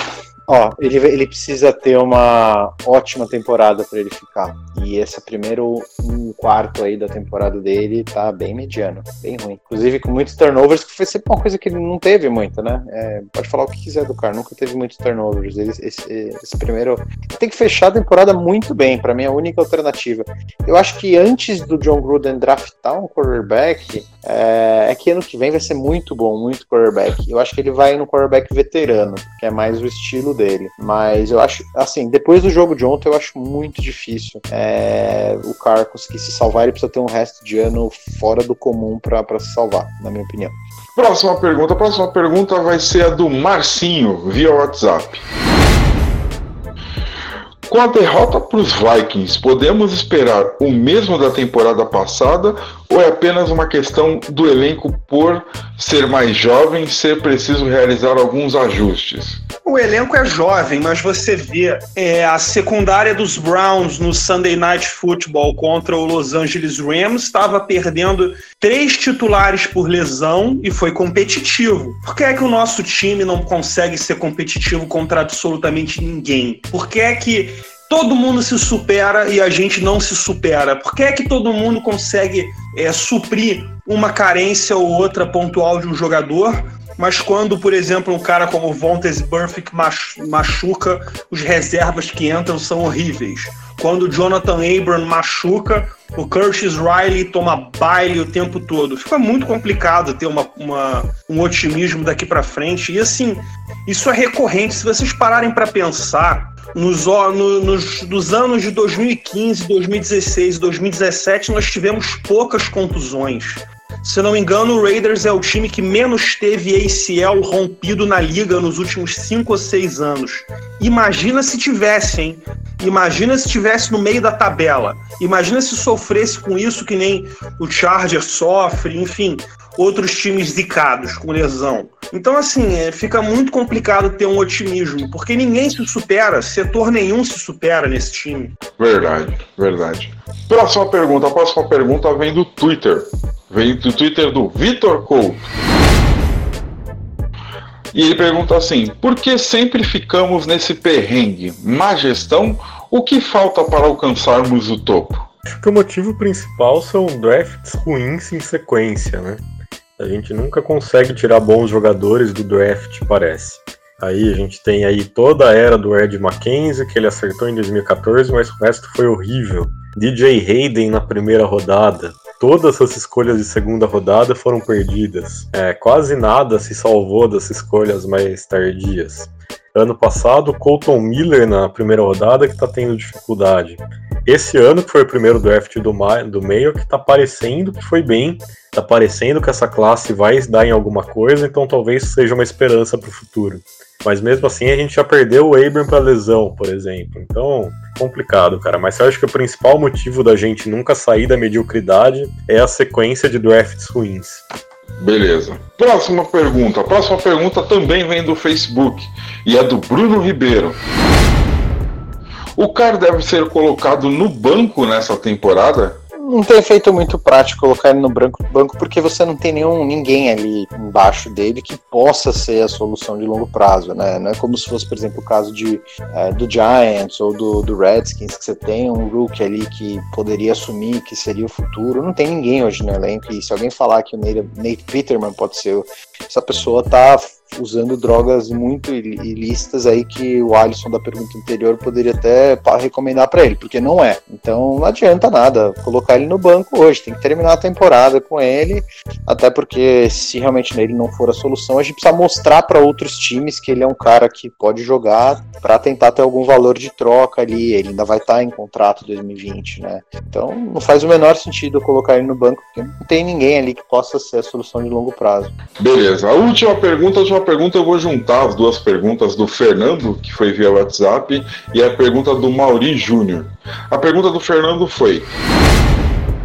Ó, ele, ele precisa ter uma ótima temporada para ele ficar. E esse primeiro um quarto aí da temporada dele tá bem mediano, bem ruim. Inclusive com muitos turnovers, que foi sempre uma coisa que ele não teve muito, né? É, pode falar o que quiser do cara, nunca teve muitos turnovers. Ele, esse, esse primeiro. Tem que fechar a temporada muito bem, para mim é a única alternativa. Eu acho que antes do John Gruden draftar um quarterback, é, é que ano que vem vai ser muito bom, muito quarterback. Eu acho que ele vai no quarterback veterano, que é mais o estilo dele. Mas eu acho, assim, depois do jogo de ontem, eu acho muito difícil é, o cara conseguir se salvar. Ele precisa ter um resto de ano fora do comum para se salvar, na minha opinião. Próxima pergunta. A próxima pergunta vai ser a do Marcinho, via WhatsApp. Com a derrota para os Vikings, podemos esperar o mesmo da temporada passada ou é apenas uma questão do elenco por ser mais jovem ser preciso realizar alguns ajustes? O elenco é jovem, mas você vê é, a secundária dos Browns no Sunday Night Football contra o Los Angeles Rams estava perdendo três titulares por lesão e foi competitivo. Por que é que o nosso time não consegue ser competitivo contra absolutamente ninguém? Por que é que todo mundo se supera e a gente não se supera? Por que é que todo mundo consegue é, suprir uma carência ou outra pontual de um jogador, mas quando, por exemplo, um cara como Vontes Burfict machuca, os reservas que entram são horríveis. Quando Jonathan Abram machuca, o Curtis Riley toma baile o tempo todo. Fica muito complicado ter uma, uma um otimismo daqui para frente. E assim, isso é recorrente. Se vocês pararem para pensar, nos, no, nos dos anos de 2015, 2016 e 2017, nós tivemos poucas contusões. Se não me engano, o Raiders é o time que menos teve ACL rompido na liga nos últimos 5 ou 6 anos. Imagina se tivesse, hein? Imagina se tivesse no meio da tabela. Imagina se sofresse com isso que nem o Charger sofre, enfim, outros times zicados com lesão. Então, assim, é, fica muito complicado ter um otimismo, porque ninguém se supera, setor nenhum se supera nesse time. Verdade, verdade. Próxima pergunta. A próxima pergunta vem do Twitter. Vem do Twitter do Vitor Couto. E ele pergunta assim: por que sempre ficamos nesse perrengue? Má gestão? O que falta para alcançarmos o topo? Acho que o motivo principal são drafts ruins em sequência, né? A gente nunca consegue tirar bons jogadores do draft, parece. Aí a gente tem aí toda a era do Ed Mackenzie, que ele acertou em 2014, mas o resto foi horrível. DJ Hayden na primeira rodada. Todas as escolhas de segunda rodada foram perdidas. É, quase nada se salvou das escolhas mais tardias. Ano passado, Colton Miller na primeira rodada que está tendo dificuldade. Esse ano, que foi o primeiro draft do, do meio, que está parecendo que foi bem, está parecendo que essa classe vai dar em alguma coisa, então talvez seja uma esperança para o futuro. Mas mesmo assim a gente já perdeu o Abram para lesão, por exemplo. Então, complicado, cara. Mas eu acho que o principal motivo da gente nunca sair da mediocridade é a sequência de drafts ruins. Beleza. Próxima pergunta. A próxima pergunta também vem do Facebook e é do Bruno Ribeiro. O cara deve ser colocado no banco nessa temporada? Não tem efeito muito prático colocar ele no branco, banco porque você não tem nenhum ninguém ali embaixo dele que possa ser a solução de longo prazo, né? Não é como se fosse, por exemplo, o caso de, é, do Giants ou do, do Redskins, que você tem um rookie ali que poderia assumir que seria o futuro. Não tem ninguém hoje no elenco e se alguém falar que o Nate, Nate Peterman pode ser, essa pessoa tá usando drogas muito ilícitas aí que o Alisson da pergunta anterior poderia até recomendar para ele, porque não é. Então não adianta nada colocar ele no banco hoje, tem que terminar a temporada com ele, até porque se realmente ele não for a solução, a gente precisa mostrar para outros times que ele é um cara que pode jogar para tentar ter algum valor de troca ali, ele ainda vai estar tá em contrato 2020, né? Então não faz o menor sentido colocar ele no banco, porque não tem ninguém ali que possa ser a solução de longo prazo. Beleza. A última pergunta, a última pergunta eu vou juntar as duas perguntas do Fernando, que foi via WhatsApp, e a pergunta do Mauri Júnior. A pergunta do Fernando foi: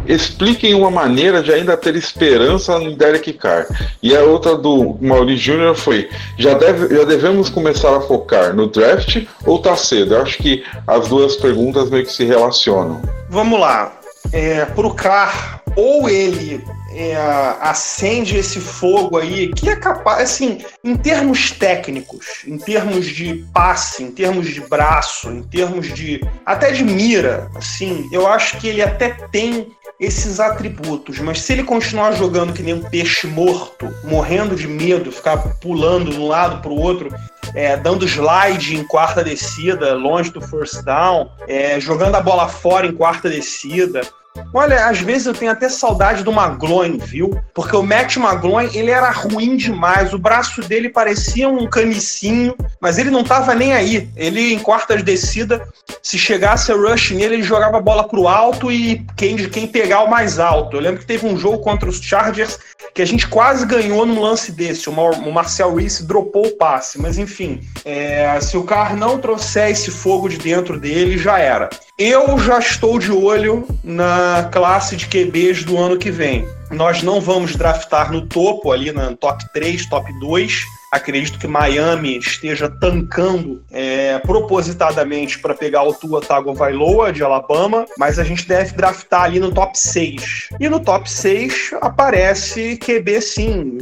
expliquem uma maneira de ainda ter esperança no Derek Carr. E a outra do Mauri Júnior foi: já, deve, já devemos começar a focar no draft ou tá cedo? Eu acho que as duas perguntas meio que se relacionam. Vamos lá. É, pro Carr, ou ele é, acende esse fogo aí, que é capaz, assim, em termos técnicos, em termos de passe, em termos de braço, em termos de até de mira, assim, eu acho que ele até tem esses atributos, mas se ele continuar jogando que nem um peixe morto, morrendo de medo, ficar pulando de um lado para o outro, é, dando slide em quarta descida, longe do first down, é, jogando a bola fora em quarta descida, Olha, às vezes eu tenho até saudade do Magloin, viu? Porque o Matt Magloin, ele era ruim demais. O braço dele parecia um canicinho, mas ele não tava nem aí. Ele, em quartas descida, se chegasse a rush nele, ele jogava a bola pro alto e quem, quem pegar o mais alto. Eu lembro que teve um jogo contra os Chargers que a gente quase ganhou num lance desse. O Marcel Reese dropou o passe, mas enfim, é, se o Carr não trouxer esse fogo de dentro dele, já era. Eu já estou de olho na classe de QBs do ano que vem. Nós não vamos draftar no topo, ali na top 3, top 2 Acredito que Miami esteja tancando é, propositadamente para pegar o Tua Tagovailoa de Alabama, mas a gente deve draftar ali no top 6. E no top 6 aparece QB sim.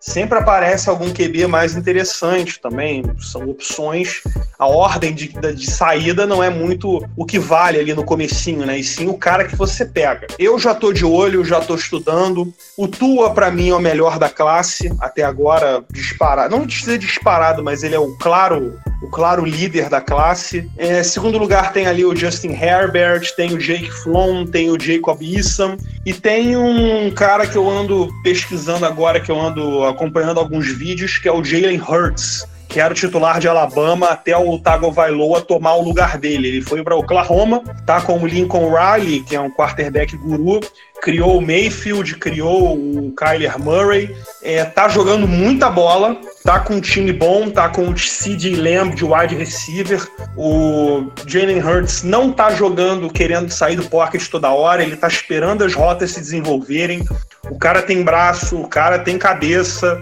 Sempre aparece algum QB mais interessante também. São opções. A ordem de, de saída não é muito o que vale ali no comecinho, né? E sim o cara que você pega. Eu já tô de olho, já tô estudando. O Tua, para mim, é o melhor da classe. Até agora, disparado disparado, não dizer disparado, mas ele é o claro, o claro líder da classe. É, segundo lugar tem ali o Justin Herbert, tem o Jake Flom, tem o Jacob Eason e tem um cara que eu ando pesquisando agora, que eu ando acompanhando alguns vídeos, que é o Jalen Hurts que era o titular de Alabama até o Tagovailoa tomar o lugar dele. Ele foi para Oklahoma, tá com o Lincoln Riley, que é um quarterback guru, criou o Mayfield, criou o Kyler Murray, é, tá jogando muita bola, tá com um time bom, tá com o C.D. Lamb de wide receiver, o Jalen Hurts não tá jogando querendo sair do pocket toda hora, ele tá esperando as rotas se desenvolverem, o cara tem braço, o cara tem cabeça,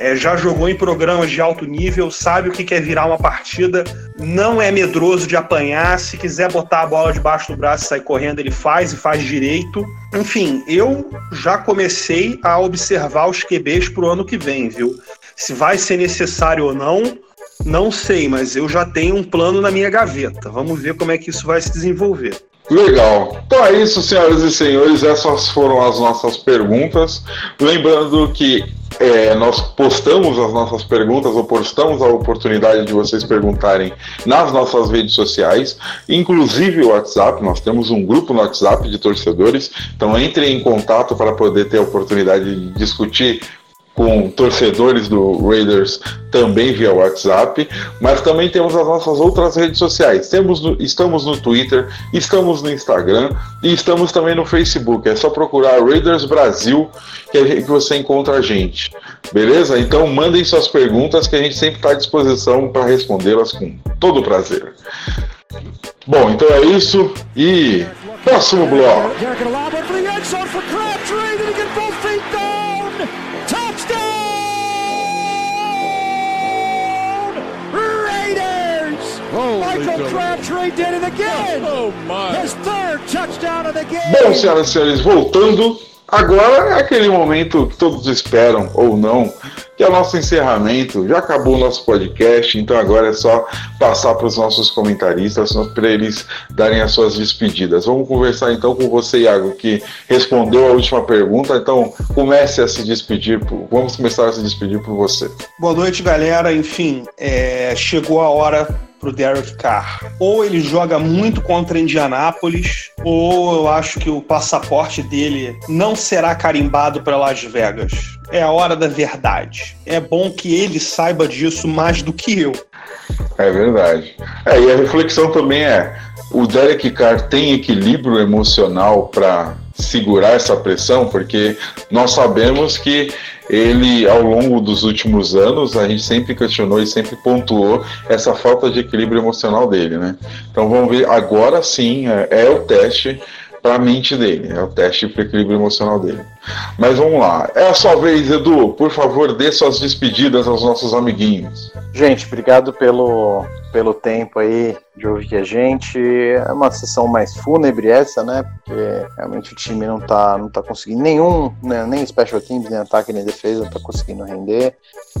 é, já jogou em programas de alto nível, sabe o que é virar uma partida, não é medroso de apanhar. Se quiser botar a bola debaixo do braço e sair correndo, ele faz e faz direito. Enfim, eu já comecei a observar os QBs para o ano que vem, viu? Se vai ser necessário ou não, não sei, mas eu já tenho um plano na minha gaveta. Vamos ver como é que isso vai se desenvolver. Legal. Então é isso, senhoras e senhores. Essas foram as nossas perguntas. Lembrando que é, nós postamos as nossas perguntas ou postamos a oportunidade de vocês perguntarem nas nossas redes sociais, inclusive o WhatsApp. Nós temos um grupo no WhatsApp de torcedores, então entrem em contato para poder ter a oportunidade de discutir com torcedores do Raiders também via WhatsApp, mas também temos as nossas outras redes sociais. Temos no, estamos no Twitter, estamos no Instagram e estamos também no Facebook. É só procurar Raiders Brasil que, a gente, que você encontra a gente. Beleza? Então mandem suas perguntas que a gente sempre está à disposição para respondê-las com todo prazer. Bom, então é isso e próximo bloco. Michael Crabtree did it again. Oh, my. His third touchdown of the game. Bom, senhoras e senhores, voltando. Agora é aquele momento que todos esperam, ou não, que é o nosso encerramento. Já acabou o nosso podcast, então agora é só passar para os nossos comentaristas para eles darem as suas despedidas. Vamos conversar então com você, Iago, que respondeu a última pergunta. Então comece a se despedir. Por... Vamos começar a se despedir por você. Boa noite, galera. Enfim, é... chegou a hora pro Derek Carr. Ou ele joga muito contra Indianápolis, ou eu acho que o passaporte dele não será carimbado para Las Vegas. É a hora da verdade. É bom que ele saiba disso mais do que eu. É verdade. É, e a reflexão também é: o Derek Carr tem equilíbrio emocional para segurar essa pressão? Porque nós sabemos que ele, ao longo dos últimos anos, a gente sempre questionou e sempre pontuou essa falta de equilíbrio emocional dele, né? Então vamos ver, agora sim é, é o teste para a mente dele, é o teste para o equilíbrio emocional dele. Mas vamos lá, é a sua vez, Edu, por favor, dê suas despedidas aos nossos amiguinhos. Gente, obrigado pelo, pelo tempo aí de ouvir a gente. É uma sessão mais fúnebre essa, né? Porque realmente o time não tá, não tá conseguindo nenhum, né? nem special teams, nem ataque, nem defesa, não tá conseguindo render.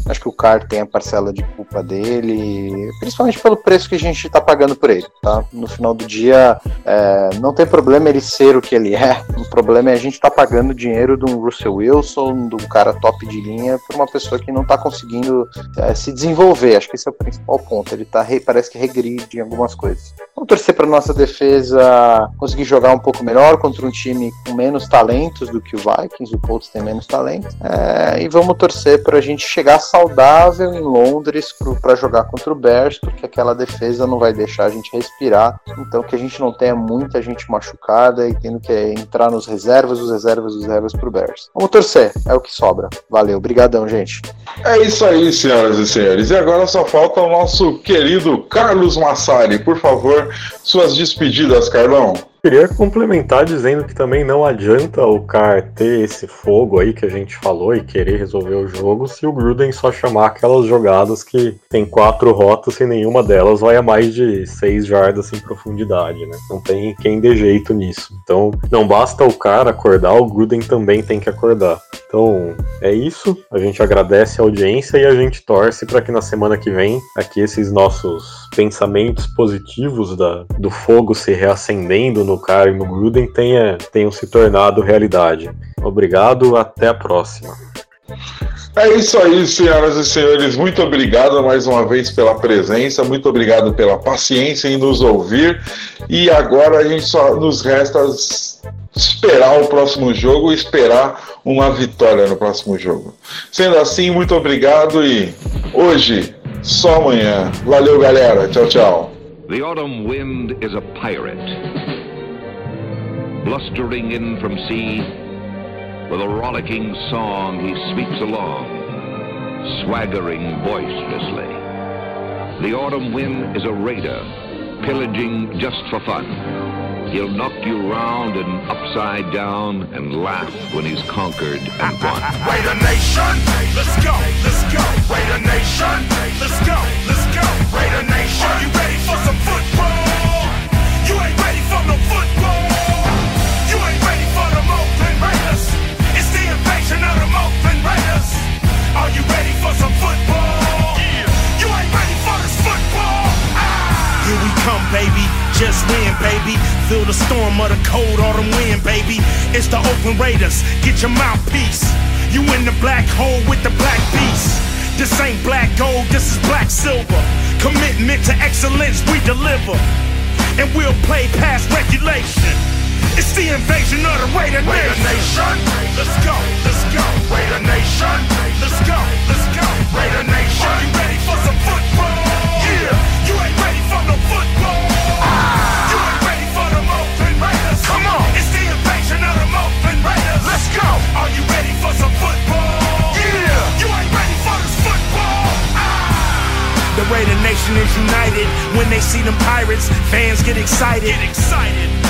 Acho que o Car tem a parcela de culpa dele, principalmente pelo preço que a gente tá pagando por ele, tá? No final do dia, é, não tem problema ele ser o que ele é, (laughs) o problema é a gente tá pagando dinheiro de um Russell Wilson, de um cara top de linha, por uma pessoa que não tá conseguindo é, se desenvolver. Acho que esse é o principal ponto. Ele tá, parece que regride em algumas coisas. Vamos torcer para nossa defesa conseguir jogar um pouco melhor contra um time com menos talentos do que o Vikings. O Colts tem menos talento. É, e vamos torcer para a gente chegar saudável em Londres para jogar contra o Bears, porque aquela defesa não vai deixar a gente respirar. Então que a gente não tenha muita gente machucada e tendo que entrar nos reservas, os reservas, os reservas pro Bears. Vamos torcer, é o que sobra. Valeu, obrigadão, gente. É isso aí, senhoras e senhores. E agora só falta o nosso querido Carlos Massari. Por favor, suas despedidas, Carlão. Queria complementar dizendo que também não adianta o Car ter esse fogo aí que a gente falou e querer resolver o jogo se o Gruden só chamar aquelas jogadas que tem quatro rotas e nenhuma delas vai a mais de seis jardas em profundidade, né? Não tem quem dê jeito nisso. Então não basta o cara acordar, o Gruden também tem que acordar. Então é isso. A gente agradece a audiência e a gente torce para que na semana que vem aqui esses nossos pensamentos positivos da, do fogo se reacendendo no cara e no Gruden tenha, tenham se tornado realidade. Obrigado, até a próxima. É isso aí, senhoras e senhores. Muito obrigado mais uma vez pela presença, muito obrigado pela paciência em nos ouvir. E agora a gente só nos resta esperar o próximo jogo e esperar uma vitória no próximo jogo. Sendo assim, muito obrigado e hoje, só amanhã. Valeu, galera. Tchau, tchau. The autumn wind is a pirate. Blustering in from sea, with a rollicking song he sweeps along, swaggering boisterously. The autumn wind is a raider, pillaging just for fun. He'll knock you round and upside down and laugh when he's conquered and won. (laughs) Raider Nation, let's go, let's go. Raider Nation, let's go, let's go. Raider Nation, are you ready for some some football? Yeah. You ain't ready for this football. Ah. Here we come, baby. Just win, baby. Feel the storm of the cold autumn wind, baby. It's the Oakland Raiders. Get your mouthpiece. You in the black hole with the black beast. This ain't black gold, this is black silver. Commitment to excellence, we deliver. And we'll play past regulation. It's the invasion of the Raider Nation. Nation. Let's go, let's go. Raider Nation. Let's go, let's go. Raider Nation. Are you ready for some football? Yeah. You ain't ready for no football. Ah. You ain't ready for the Oakland Raiders. Come on. It's the invasion of the Oakland Raiders. Let's go. Are you ready for some football? Yeah. You ain't ready for this football. The Raider Nation is united when they see them pirates. Fans get excited. Get excited.